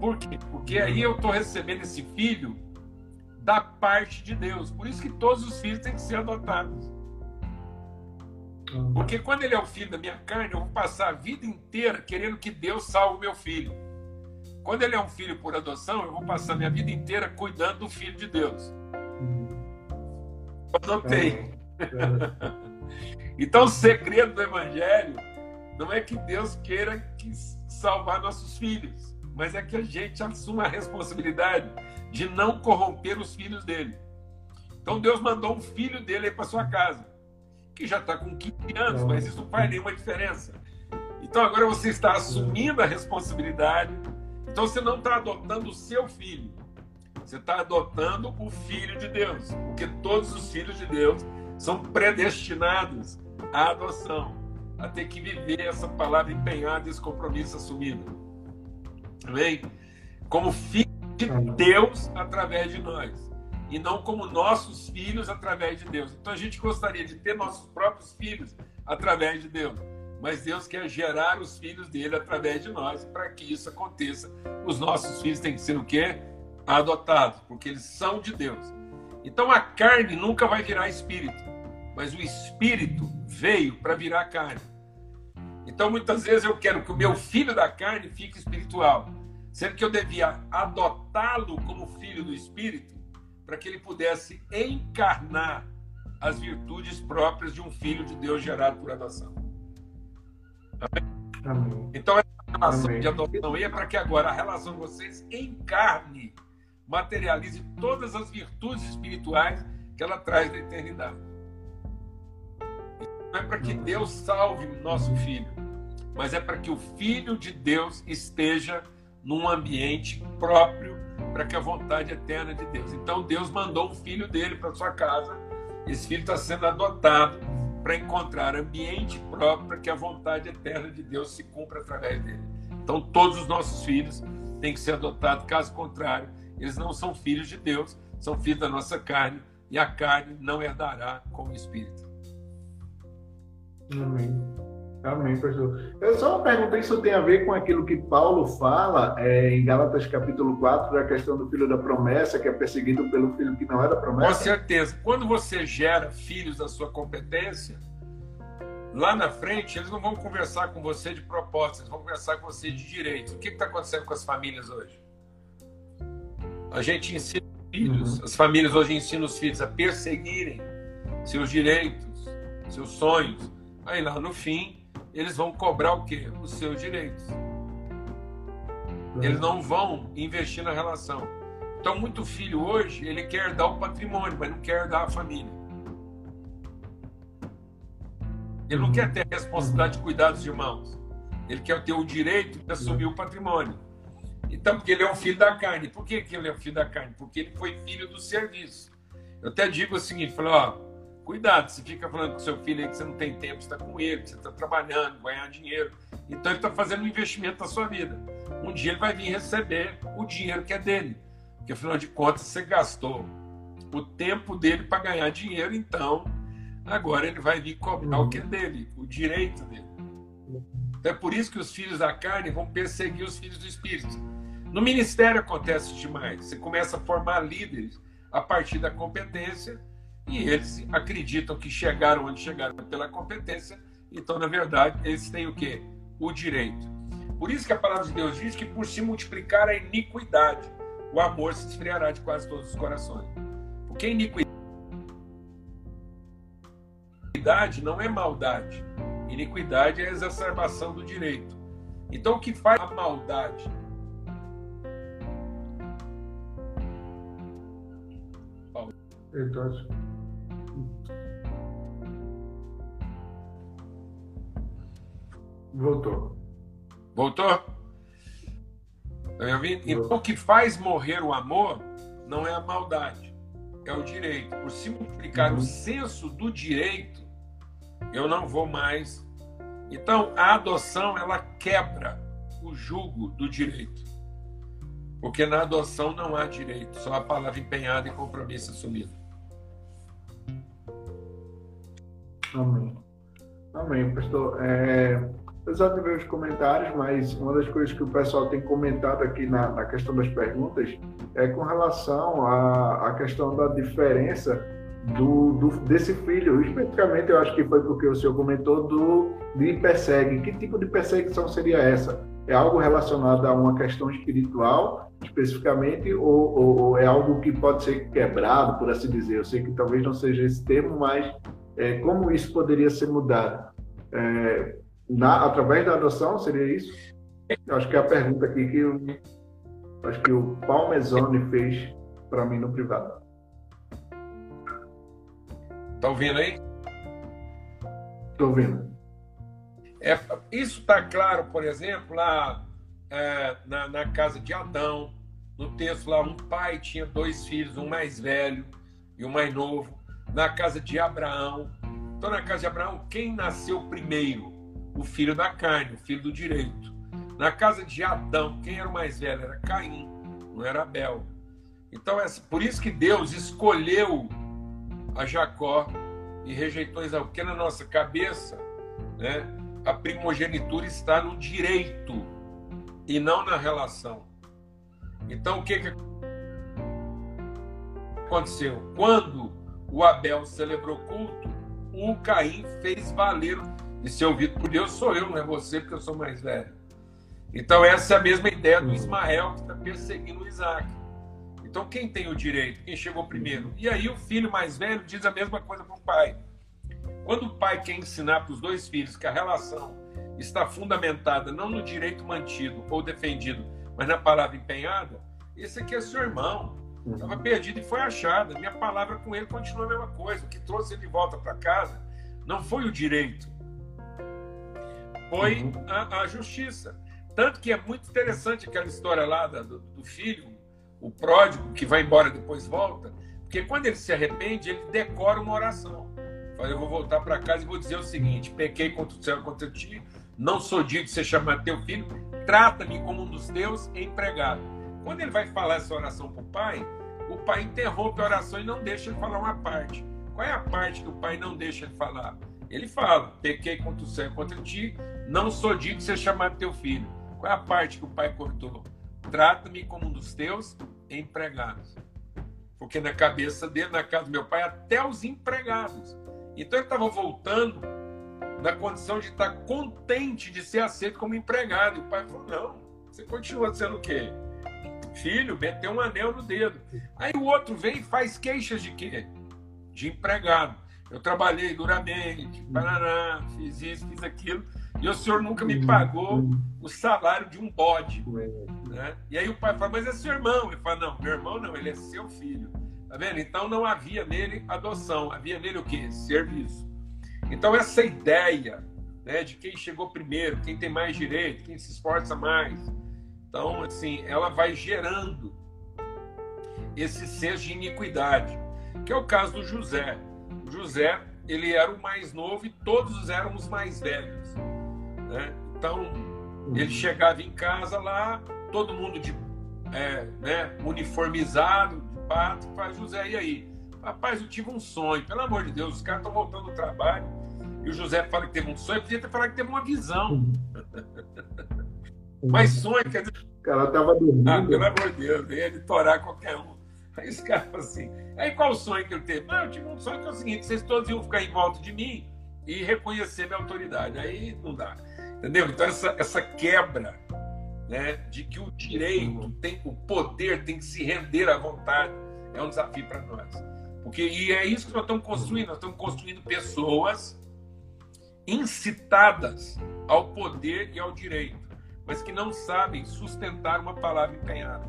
Por quê? Porque aí eu estou recebendo esse filho da parte de Deus. Por isso que todos os filhos têm que ser adotados. Porque quando ele é o filho da minha carne, eu vou passar a vida inteira querendo que Deus salve o meu filho. Quando ele é um filho por adoção, eu vou passar a minha vida inteira cuidando do filho de Deus. Adotei. É, é. então, o segredo do Evangelho não é que Deus queira que salvar nossos filhos, mas é que a gente assuma a responsabilidade de não corromper os filhos dele. Então, Deus mandou um filho dele para sua casa que já está com 15 anos, mas isso não faz nenhuma diferença. Então agora você está assumindo a responsabilidade. Então você não está adotando o seu filho. Você está adotando o filho de Deus, porque todos os filhos de Deus são predestinados à adoção, a ter que viver essa palavra empenhada, esse compromisso assumido. Amém? Como filho de Deus através de nós, e não como nossos filhos através de Deus. Então a gente gostaria de ter nossos próprios filhos através de Deus mas Deus quer gerar os filhos dele através de nós. Para que isso aconteça, os nossos filhos têm que ser o quê? Adotados, porque eles são de Deus. Então a carne nunca vai virar espírito, mas o espírito veio para virar carne. Então muitas vezes eu quero que o meu filho da carne fique espiritual, sendo que eu devia adotá-lo como filho do espírito, para que ele pudesse encarnar as virtudes próprias de um filho de Deus gerado por adoção. Amém? Então, essa relação Amém. de adoção é para que agora a relação de vocês encarne, materialize todas as virtudes espirituais que ela traz da eternidade. Não é para que Deus salve o nosso filho, mas é para que o filho de Deus esteja num ambiente próprio para que a vontade eterna de Deus. Então Deus mandou o filho dele para sua casa. Esse filho está sendo adotado para encontrar ambiente próprio para que a vontade eterna de Deus se cumpra através dele. Então, todos os nossos filhos têm que ser adotados, caso contrário, eles não são filhos de Deus, são filhos da nossa carne, e a carne não herdará com o Espírito. Amém. Amém, pastor. Eu só perguntei se isso tem a ver com aquilo que Paulo fala é, em Gálatas capítulo 4, da questão do filho da promessa, que é perseguido pelo filho que não era promessa. Com certeza. Quando você gera filhos da sua competência, lá na frente eles não vão conversar com você de propostas, eles vão conversar com você de direitos. O que está acontecendo com as famílias hoje? A gente ensina os filhos, uhum. as famílias hoje ensinam os filhos a perseguirem seus direitos, seus sonhos. Aí lá no fim, eles vão cobrar o quê? Os seus direitos. Eles não vão investir na relação. Então, muito filho hoje, ele quer dar o patrimônio, mas não quer dar a família. Ele não quer ter a responsabilidade de cuidar dos irmãos. Ele quer ter o direito de assumir o patrimônio. Então, porque ele é um filho da carne. Por que, que ele é um filho da carne? Porque ele foi filho do serviço. Eu até digo o seguinte, falo, ó, Cuidado, você fica falando com seu filho que você não tem tempo, está com ele, você está trabalhando, ganhar dinheiro. Então ele está fazendo um investimento na sua vida. Um dia ele vai vir receber o dinheiro que é dele. Porque afinal de contas você gastou o tempo dele para ganhar dinheiro, então agora ele vai vir cobrar o que é dele, o direito dele. Então é por isso que os filhos da carne vão perseguir os filhos do espírito. No ministério acontece demais. Você começa a formar líderes a partir da competência e eles acreditam que chegaram onde chegaram pela competência, então, na verdade, eles têm o quê? O direito. Por isso que a palavra de Deus diz que por se multiplicar a iniquidade, o amor se esfriará de quase todos os corações. Porque iniquidade não é maldade. Iniquidade é a exacerbação do direito. Então, o que faz a maldade? Então, Voltou. Voltou? Tá então, o que faz morrer o amor não é a maldade, é o direito. Por se multiplicar uhum. o senso do direito, eu não vou mais. Então, a adoção, ela quebra o jugo do direito. Porque na adoção não há direito, só a palavra empenhada e compromisso assumido. Amém. Amém, pastor. É, de ver os comentários, mas uma das coisas que o pessoal tem comentado aqui na, na questão das perguntas é com relação à, à questão da diferença do, do, desse filho. Especificamente, eu acho que foi porque o senhor comentou do de persegue. Que tipo de perseguição seria essa? É algo relacionado a uma questão espiritual, especificamente, ou, ou, ou é algo que pode ser quebrado, por assim dizer? Eu sei que talvez não seja esse termo, mas é, como isso poderia ser mudado? É, na, através da adoção, seria isso? Eu acho que é a pergunta aqui que eu, acho que o Palmezone fez para mim no privado. Tá ouvindo aí? Tô ouvindo. É, isso está claro, por exemplo, lá é, na, na, casa de Adão, no texto lá, um pai tinha dois filhos, um mais velho e um mais novo, na casa de Abraão. Então, na casa de Abraão, quem nasceu primeiro? O filho da carne, o filho do direito. Na casa de Adão, quem era o mais velho? Era Caim, não era Abel. Então, é por isso que Deus escolheu a Jacó e rejeitou Isaú, porque na nossa cabeça, né, a primogenitura está no direito e não na relação. Então, o que, que aconteceu? Quando o Abel celebrou culto, o Caim fez valer de ser ouvido por Deus, sou eu, não é você, porque eu sou mais velho. Então, essa é a mesma ideia do Ismael que está perseguindo o Isaac. Então, quem tem o direito? Quem chegou primeiro? E aí, o filho mais velho diz a mesma coisa para o pai. Quando o pai quer ensinar para os dois filhos que a relação está fundamentada não no direito mantido ou defendido, mas na palavra empenhada, esse aqui é seu irmão. Estava perdido e foi achado. Minha palavra com ele continua a mesma coisa. O que trouxe ele de volta para casa não foi o direito, foi uhum. a, a, justiça. Tanto que é muito interessante aquela história lá do, do filho, o pródigo, que vai embora depois volta, porque quando ele se arrepende, ele decora uma oração. Fala, eu vou voltar para casa e vou dizer o seguinte: pequei contra o céu e contra ti, não sou digno de ser chamado teu filho, trata-me como um dos teus empregado. Quando ele vai falar essa oração para o pai, o pai interrompe a oração e não deixa ele falar uma parte. Qual é a parte que o pai não deixa ele falar? Ele fala: pequei contra o céu contra ti, não sou digno de ser chamado teu filho. Qual é a parte que o pai cortou? Trata-me como um dos teus empregados. Porque na cabeça dele, na casa do meu pai, até os empregados. Então ele estava voltando na condição de estar contente de ser aceito como empregado. E o pai falou: não, você continua sendo o quê? Filho, meteu um anel no dedo. Aí o outro vem e faz queixas de quê? De empregado. Eu trabalhei duramente, fiz isso, fiz aquilo, e o senhor nunca me pagou o salário de um bode. Né? E aí o pai fala, mas é seu irmão. Ele fala, não, meu irmão não, ele é seu filho. Tá vendo? Então não havia nele adoção, havia nele o quê? Serviço. Então essa ideia né, de quem chegou primeiro, quem tem mais direito, quem se esforça mais. Então, assim, ela vai gerando esse senso de iniquidade, que é o caso do José. O José, ele era o mais novo e todos éramos mais velhos. Né? Então, ele chegava em casa lá, todo mundo de é, né, uniformizado, de pato, faz José, e aí? Rapaz, eu tive um sonho, pelo amor de Deus, os caras estão voltando do trabalho, e o José fala que teve um sonho, podia ter falado que teve uma visão. Mas sonho, quer dizer. O cara estava dormindo. Ah, pelo amor de Deus, ia torar qualquer um. Aí os caras falam assim. Aí qual o sonho que ele teve? Ah, eu tive um sonho que é o seguinte: vocês todos iam ficar em volta de mim e reconhecer minha autoridade. Aí não dá. Entendeu? Então, essa, essa quebra né, de que o direito, tem, o poder tem que se render à vontade, é um desafio para nós. Porque, e é isso que nós estamos construindo, nós estamos construindo pessoas incitadas ao poder e ao direito, mas que não sabem sustentar uma palavra empenhada.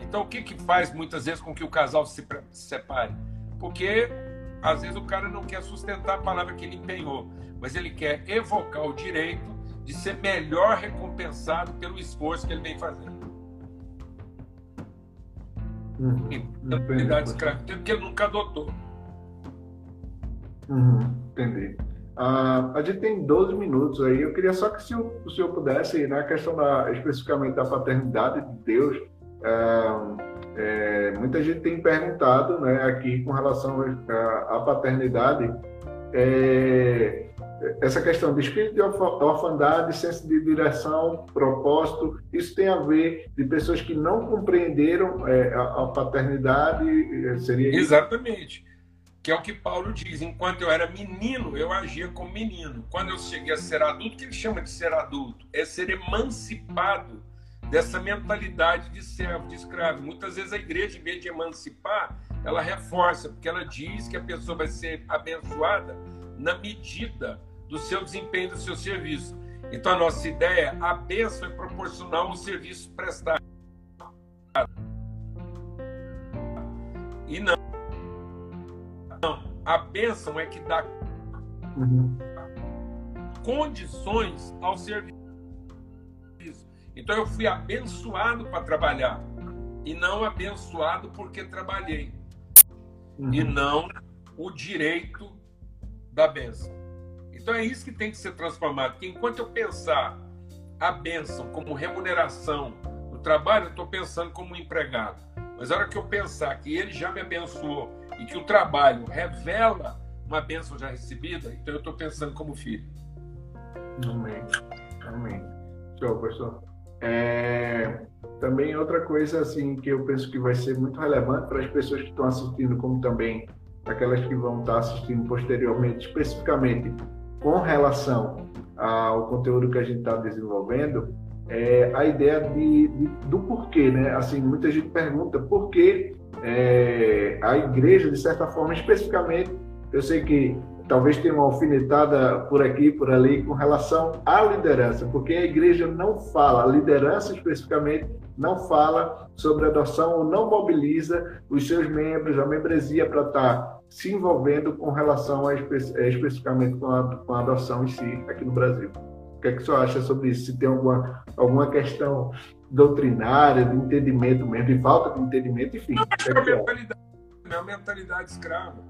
Então, o que, que faz muitas vezes com que o casal se separe? Porque às vezes o cara não quer sustentar a palavra que ele empenhou, mas ele quer evocar o direito de ser melhor recompensado pelo esforço que ele vem fazendo. Uhum. Então, de escravidão, porque ele nunca adotou. Uhum. Entendi. Uh, a gente tem 12 minutos aí. Eu queria só que se o, o senhor pudesse, na questão da, especificamente da paternidade de Deus, uh, é, muita gente tem perguntado né, aqui com relação à paternidade, é, essa questão de espírito de orfandade, senso de direção, propósito, isso tem a ver de pessoas que não compreenderam é, a, a, paternidade, é, seria? Exatamente. Que é o que Paulo diz, enquanto eu era menino, eu agia como menino. Quando eu cheguei a ser adulto, o que ele chama de ser adulto? É ser emancipado dessa mentalidade de servo, de escravo. Muitas vezes a igreja, em vez de emancipar, ela reforça, porque ela diz que a pessoa vai ser abençoada na medida do seu desempenho, do seu serviço. Então a nossa ideia, a bênção é proporcional ao serviço prestado. E não. Não, a bênção é que dá uhum. condições ao serviço. Então eu fui abençoado para trabalhar. e não abençoado porque trabalhei. Uhum. E não o direito da bênção. Então é isso que tem que ser transformado. Porque enquanto eu pensar a bênção como remuneração do trabalho, eu estou pensando como empregado. Mas a hora que eu pensar que ele já me abençoou e que o trabalho revela uma bênção já recebida, então eu estou pensando como filho. Amém. Amém. Show, pastor. É, também outra coisa assim que eu penso que vai ser muito relevante para as pessoas que estão assistindo, como também aquelas que vão estar assistindo posteriormente, especificamente com relação ao conteúdo que a gente está desenvolvendo, é a ideia de, de, do porquê, né? Assim, muita gente pergunta por que é, a igreja, de certa forma, especificamente, eu sei que talvez tenha uma alfinetada por aqui, por ali, com relação à liderança, porque a igreja não fala, a liderança especificamente, não fala sobre adoção ou não mobiliza os seus membros, a membresia para estar se envolvendo com relação a é, especificamente com a, com a adoção em si aqui no Brasil. O que é que você acha sobre isso? Se tem alguma, alguma questão doutrinária, de entendimento mesmo, de falta de entendimento, enfim. É, é, mentalidade, é uma mentalidade escrava.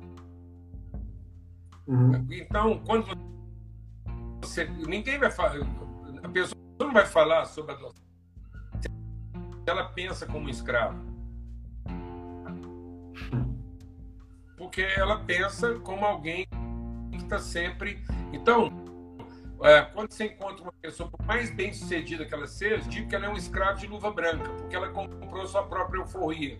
Uhum. Então, quando você. Ninguém vai falar. A pessoa não vai falar sobre a adoção. Ela pensa como escravo. Porque ela pensa como alguém que está sempre. Então, quando você encontra uma pessoa, por mais bem sucedida que ela seja, diga que ela é um escravo de luva branca, porque ela comprou sua própria euforia.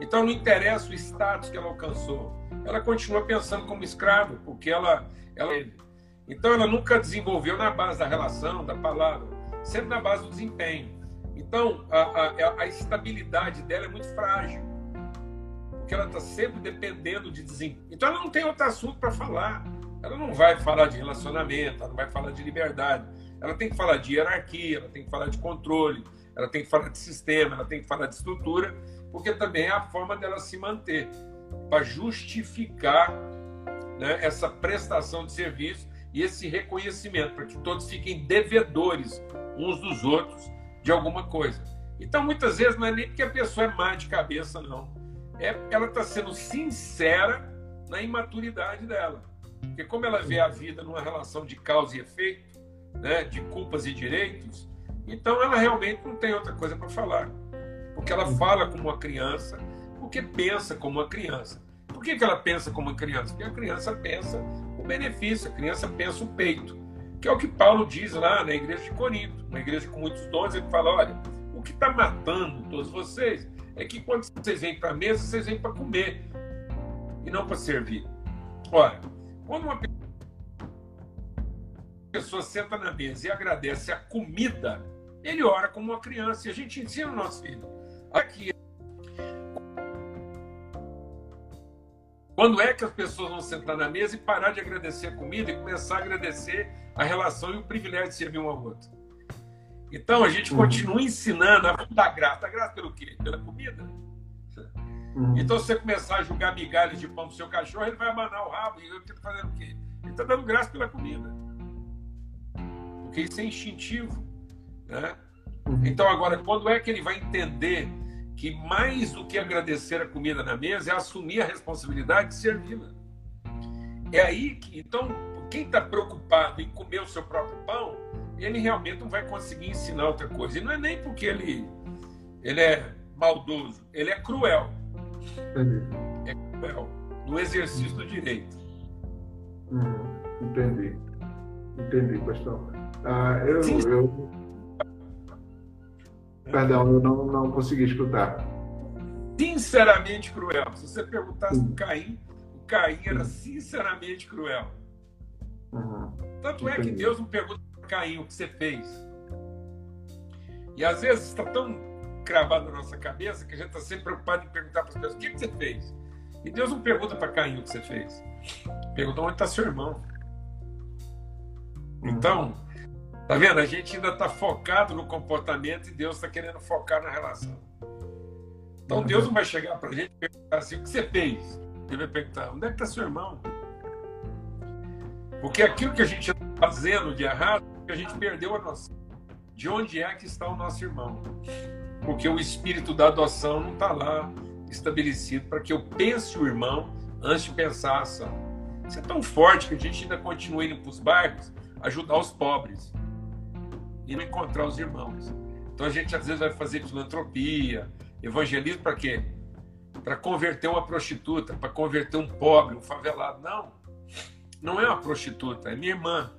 Então, não interessa o status que ela alcançou ela continua pensando como escravo, porque ela, ela. Então, ela nunca desenvolveu na base da relação, da palavra, sempre na base do desempenho. Então, a, a, a estabilidade dela é muito frágil, porque ela está sempre dependendo de desempenho. Então, ela não tem outro assunto para falar. Ela não vai falar de relacionamento, ela não vai falar de liberdade. Ela tem que falar de hierarquia, ela tem que falar de controle, ela tem que falar de sistema, ela tem que falar de estrutura, porque também é a forma dela se manter para justificar né, essa prestação de serviço e esse reconhecimento, para que todos fiquem devedores uns dos outros de alguma coisa. Então, muitas vezes, não é nem porque a pessoa é má de cabeça, não. É, ela está sendo sincera na imaturidade dela. Porque, como ela vê a vida numa relação de causa e efeito, né, de culpas e direitos, então ela realmente não tem outra coisa para falar. Porque ela fala como uma criança, porque pensa como uma criança. Por que, que ela pensa como uma criança? Porque a criança pensa o benefício, a criança pensa o peito, que é o que Paulo diz lá na igreja de Corinto, uma igreja com muitos dons, ele fala: olha, o que está matando todos vocês é que quando vocês vêm para a mesa, vocês vêm para comer e não para servir. Olha, quando uma pessoa senta na mesa e agradece a comida, ele ora como uma criança e a gente ensina o nosso filho. Aqui Quando é que as pessoas vão sentar na mesa e parar de agradecer a comida e começar a agradecer a relação e o privilégio de servir um ao outro? Então a gente uhum. continua ensinando a dar graça. Dar graça pelo quê? Pela comida. Uhum. Então, se você começar a jogar migalhas de pão pro seu cachorro, ele vai abanar o rabo. E ele está fazendo o quê? Ele está dando graça pela comida. Porque isso é instintivo. Né? Uhum. Então, agora, quando é que ele vai entender que mais do que agradecer a comida na mesa é assumir a responsabilidade de servi-la. É aí que, então, quem está preocupado em comer o seu próprio pão, ele realmente não vai conseguir ensinar outra coisa. E não é nem porque ele, ele é maldoso, ele é cruel. Entendi. É cruel no exercício do direito. Hum, entendi. Entendi, pastor. Ah, eu, eu, Perdão, eu não, não consegui escutar. Sinceramente cruel. Se você perguntasse o Caim, o Caim era sinceramente cruel. Uhum. Tanto Entendi. é que Deus não pergunta para Caim o que você fez. E às vezes está tão cravado na nossa cabeça que a gente está sempre preocupado em perguntar para as pessoas o que, que você fez. E Deus não pergunta para Caim o que você fez. Pergunta onde está seu irmão. Então, Tá vendo? A gente ainda está focado no comportamento e Deus está querendo focar na relação. Então Deus não vai chegar para a gente e perguntar assim: o que você fez? Ele vai perguntar: onde é que está seu irmão? Porque aquilo que a gente está fazendo de errado, a gente perdeu a noção de onde é que está o nosso irmão. Porque o espírito da adoção não está lá estabelecido para que eu pense o irmão antes de pensar a ação. Isso é tão forte que a gente ainda continua indo para os bairros ajudar os pobres e não encontrar os irmãos. Então a gente às vezes vai fazer filantropia, evangelismo para quê? Para converter uma prostituta, para converter um pobre, um favelado. Não, não é uma prostituta, é minha irmã.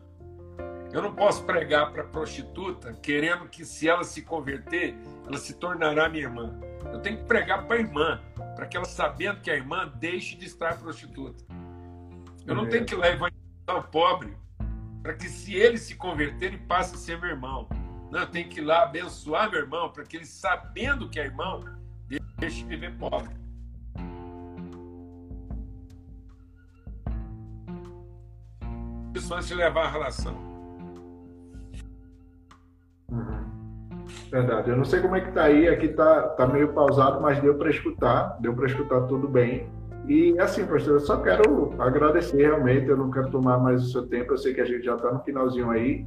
Eu não posso pregar para prostituta querendo que se ela se converter, ela se tornará minha irmã. Eu tenho que pregar para a irmã, para que ela sabendo que a irmã deixe de estar prostituta. Eu não tenho que levar o pobre para que se ele se converter, ele passe a ser meu irmão. Não, eu tenho que ir lá abençoar meu irmão, para que ele, sabendo que é irmão, deixe de viver pobre. Isso antes de levar a relação. Verdade. Eu não sei como é que tá aí, aqui tá, tá meio pausado, mas deu para escutar, deu para escutar tudo bem. E assim, pastor, eu só quero agradecer realmente, eu não quero tomar mais o seu tempo, eu sei que a gente já está no finalzinho aí,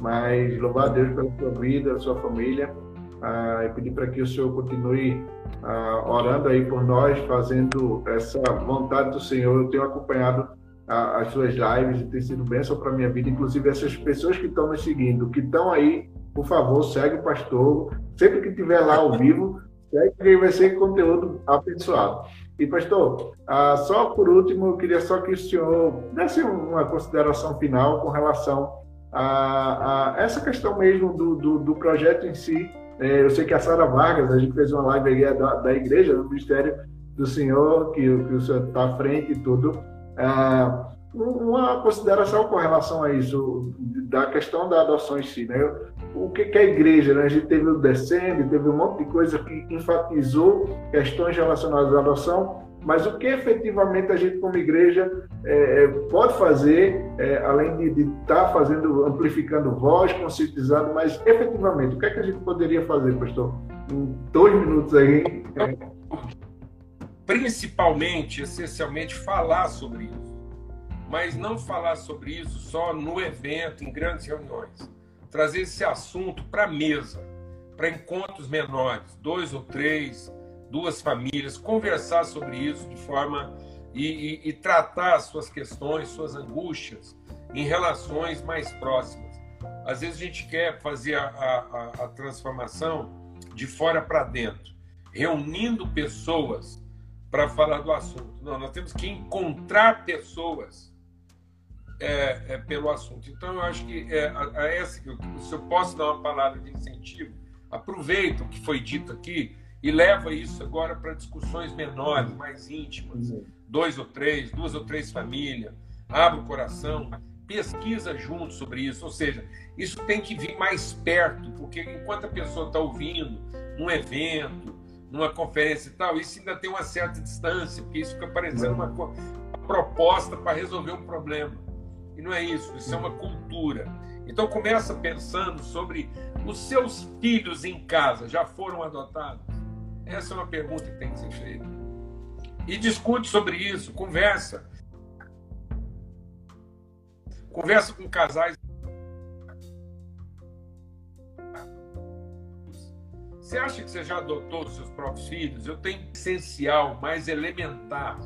mas louvar a Deus pela sua vida, sua família, ah, e pedir para que o Senhor continue ah, orando aí por nós, fazendo essa vontade do Senhor. Eu tenho acompanhado ah, as suas lives e tem sido bênção para a minha vida, inclusive essas pessoas que estão me seguindo, que estão aí por favor, segue o pastor. Sempre que tiver lá ao vivo, segue que vai ser conteúdo abençoado. E, pastor, ah, só por último, eu queria só que o senhor desse uma consideração final com relação a, a essa questão mesmo do, do, do projeto em si. É, eu sei que a Sara Vargas, a gente fez uma live aí da, da igreja, do Ministério do Senhor, que, que o senhor está à frente e tudo. Ah, uma consideração com relação a isso, da questão da adoção em si. Né? O que, que a igreja, né? a gente teve o descende, teve um monte de coisa que enfatizou questões relacionadas à adoção, mas o que efetivamente a gente, como igreja, é, é pode fazer, é, além de estar tá fazendo, amplificando voz, conscientizando, mas efetivamente, o que é que a gente poderia fazer, pastor? Em dois minutos aí. Principalmente, essencialmente, falar sobre isso mas não falar sobre isso só no evento, em grandes reuniões. Trazer esse assunto para a mesa, para encontros menores, dois ou três, duas famílias, conversar sobre isso de forma e, e, e tratar suas questões, suas angústias em relações mais próximas. Às vezes a gente quer fazer a, a, a transformação de fora para dentro, reunindo pessoas para falar do assunto. Não, nós temos que encontrar pessoas é, é, pelo assunto. Então, eu acho que é, a, a essa, se eu posso dar uma palavra de incentivo, aproveita o que foi dito aqui e leva isso agora para discussões menores, mais íntimas, dois ou três, duas ou três famílias, abre o coração, pesquisa junto sobre isso, ou seja, isso tem que vir mais perto, porque enquanto a pessoa está ouvindo num evento, numa conferência e tal, isso ainda tem uma certa distância, porque isso fica parecendo uma, uma proposta para resolver um problema. E não é isso, isso é uma cultura. Então começa pensando sobre os seus filhos em casa já foram adotados? Essa é uma pergunta que tem que ser feita. E discute sobre isso, conversa. Conversa com casais. Você acha que você já adotou os seus próprios filhos? Eu tenho essencial, mais elementar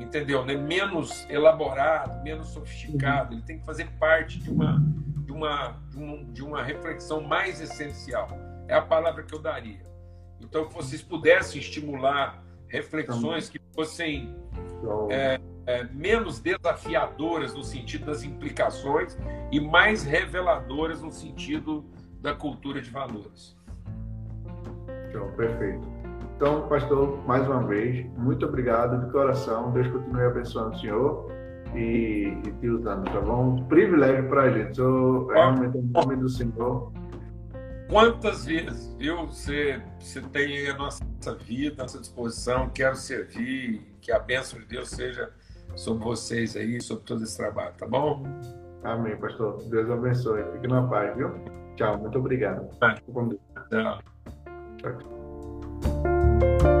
entendeu? Né? Menos elaborado, menos sofisticado. Ele tem que fazer parte de uma, de uma, de uma, de uma reflexão mais essencial. É a palavra que eu daria. Então, que vocês pudessem estimular reflexões que fossem é, é, menos desafiadoras no sentido das implicações e mais reveladoras no sentido da cultura de valores. Então, perfeito. Então, pastor, mais uma vez, muito obrigado de coração. Deus continue abençoando o senhor e, e te usando, tá bom? Um privilégio para a gente. Sou realmente um nome do Senhor. Quantas vezes, viu? Você, você tem a nossa vida, a nossa disposição, quero servir, que a bênção de Deus seja sobre vocês aí, sobre todo esse trabalho, tá bom? Amém, pastor. Deus abençoe. Fique na paz, viu? Tchau, muito obrigado. Tchau. Tchau. Tchau.